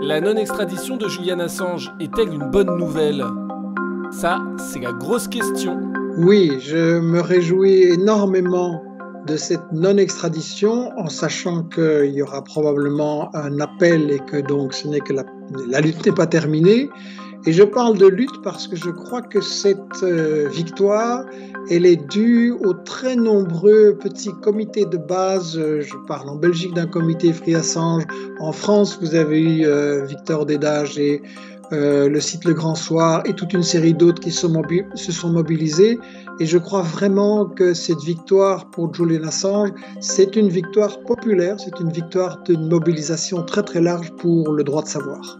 La non-extradition de Julian Assange est-elle une bonne nouvelle? Ça, c'est la grosse question. Oui, je me réjouis énormément de cette non-extradition en sachant qu'il y aura probablement un appel et que donc ce n'est que la, la lutte n'est pas terminée. Et je parle de lutte parce que je crois que cette euh, victoire, elle est due aux très nombreux petits comités de base. Euh, je parle en Belgique d'un comité Free Assange. En France, vous avez eu euh, Victor Dédage et le site Le Grand Soir et toute une série d'autres qui se sont mobilisés. Et je crois vraiment que cette victoire pour Julian Assange, c'est une victoire populaire, c'est une victoire d'une mobilisation très très large pour le droit de savoir.